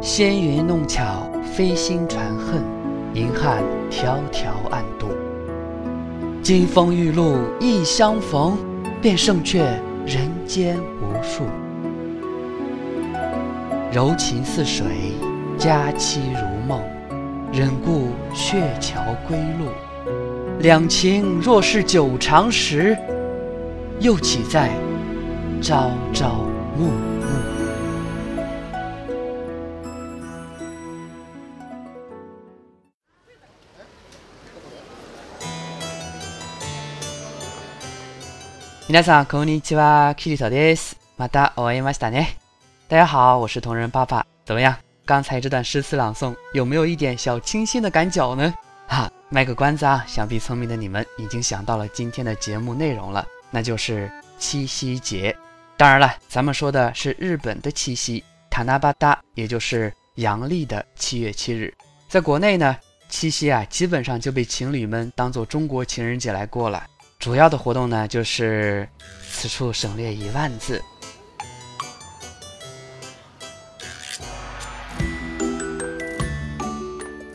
纤云弄巧，飞星传恨，银汉迢迢暗度。金风玉露一相逢，便胜却人间无数。柔情似水，佳期如梦，忍顾鹊桥归路。两情若是久长时，又岂在朝朝暮暮。皆さんこんにちは、キリトです。またお会いましたね。 大家好，我是同人爸爸。怎么样？刚才这段诗词朗诵有没有一点小清新的感觉呢？哈，卖个关子啊，想必聪明的你们已经想到了今天的节目内容了，那就是七夕节。当然了，咱们说的是日本的七夕，塔纳巴达，也就是阳历的七月七日。在国内呢，七夕啊，基本上就被情侣们当做中国情人节来过了。主要的活动呢，就是此处省略一万字。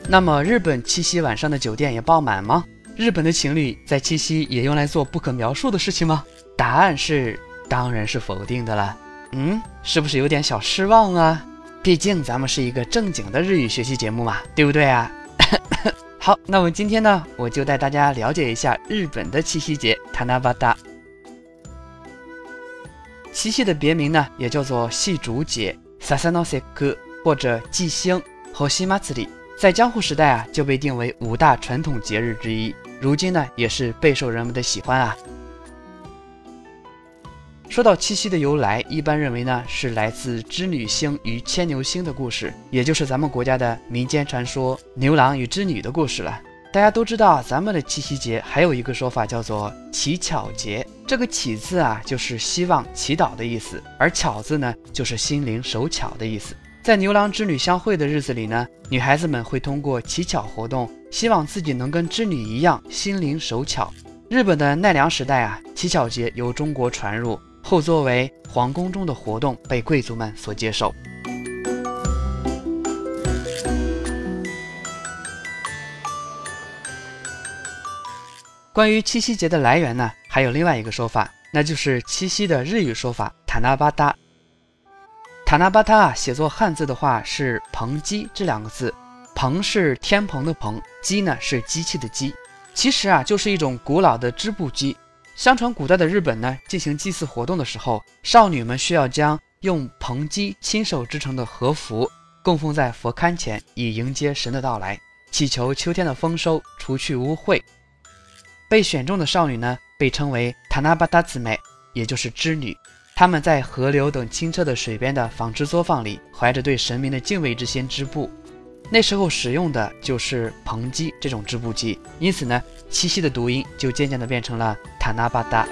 那么，日本七夕晚上的酒店也爆满吗？日本的情侣在七夕也用来做不可描述的事情吗？答案是，当然是否定的了。嗯，是不是有点小失望啊？毕竟咱们是一个正经的日语学习节目嘛，对不对啊？好，那么今天呢，我就带大家了解一下日本的七夕节——塔纳巴达。七夕的别名呢，也叫做细竹节 （Sasanoseku） 或者祭星 （Hoshimatsuri）。在江户时代啊，就被定为五大传统节日之一。如今呢，也是备受人们的喜欢啊。说到七夕的由来，一般认为呢是来自织女星与牵牛星的故事，也就是咱们国家的民间传说牛郎与织女的故事了。大家都知道，咱们的七夕节还有一个说法叫做乞巧节。这个乞字啊，就是希望祈祷的意思，而巧字呢，就是心灵手巧的意思。在牛郎织女相会的日子里呢，女孩子们会通过乞巧活动，希望自己能跟织女一样心灵手巧。日本的奈良时代啊，乞巧节由中国传入。后作为皇宫中的活动被贵族们所接受。关于七夕节的来源呢，还有另外一个说法，那就是七夕的日语说法“塔纳巴达”。塔纳巴塔啊，写作汉字的话是“蓬鸡”这两个字，“蓬”是天蓬的“蓬”，“鸡”呢是机器的“机”，其实啊就是一种古老的织布机。相传古代的日本呢，进行祭祀活动的时候，少女们需要将用蓬机亲手织成的和服供奉在佛龛前，以迎接神的到来，祈求秋天的丰收，除去污秽。被选中的少女呢，被称为塔纳巴塔姊妹，也就是织女。他们在河流等清澈的水边的纺织作坊里，怀着对神明的敬畏之心织布。那时候使用的就是蓬机这种织布机，因此呢，七夕的读音就渐渐的变成了塔纳巴达。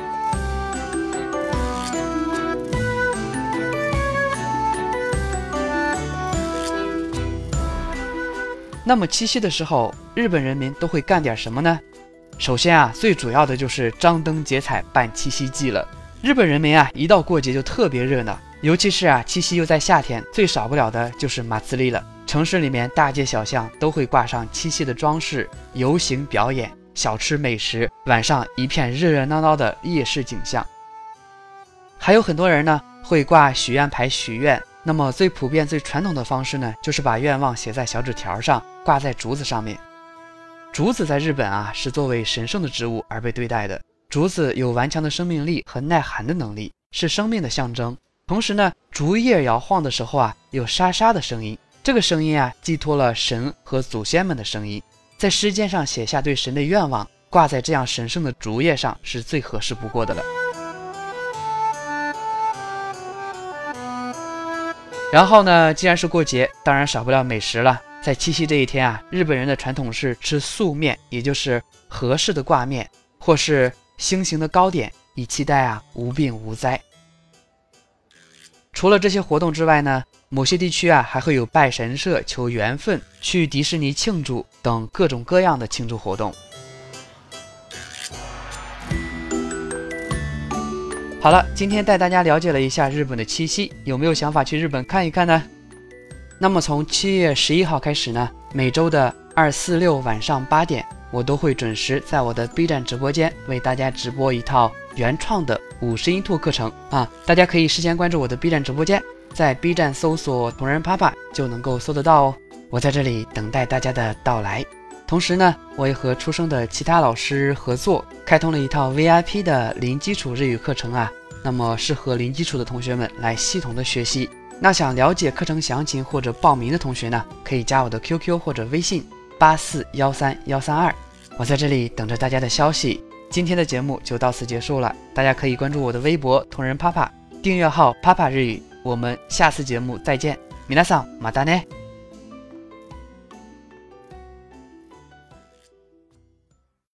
那么七夕的时候，日本人民都会干点什么呢？首先啊，最主要的就是张灯结彩办七夕祭了。日本人民啊，一到过节就特别热闹，尤其是啊，七夕又在夏天，最少不了的就是马自立了。城市里面大街小巷都会挂上七夕的装饰，游行表演、小吃美食，晚上一片热热闹闹的夜市景象。还有很多人呢会挂许愿牌许愿。那么最普遍、最传统的方式呢，就是把愿望写在小纸条上，挂在竹子上面。竹子在日本啊是作为神圣的植物而被对待的。竹子有顽强的生命力和耐寒的能力，是生命的象征。同时呢，竹叶摇晃的时候啊，有沙沙的声音。这个声音啊，寄托了神和祖先们的声音，在诗笺上写下对神的愿望，挂在这样神圣的竹叶上是最合适不过的了。然后呢，既然是过节，当然少不了美食了。在七夕这一天啊，日本人的传统是吃素面，也就是合适的挂面，或是星形的糕点，以期待啊无病无灾。除了这些活动之外呢？某些地区啊还会有拜神社求缘分、去迪士尼庆祝等各种各样的庆祝活动。好了，今天带大家了解了一下日本的七夕，有没有想法去日本看一看呢？那么从七月十一号开始呢，每周的二、四、六晚上八点，我都会准时在我的 B 站直播间为大家直播一套原创的五十音图课程啊！大家可以事先关注我的 B 站直播间，在 B 站搜索“同人啪啪”就能够搜得到哦。我在这里等待大家的到来。同时呢，我也和出生的其他老师合作，开通了一套 VIP 的零基础日语课程啊，那么适合零基础的同学们来系统的学习。那想了解课程详情或者报名的同学呢，可以加我的 QQ 或者微信八四幺三幺三二，我在这里等着大家的消息。今天的节目就到此结束了，大家可以关注我的微博同人啪啪，订阅号啪啪日语，我们下次节目再见，米娜桑马达呢。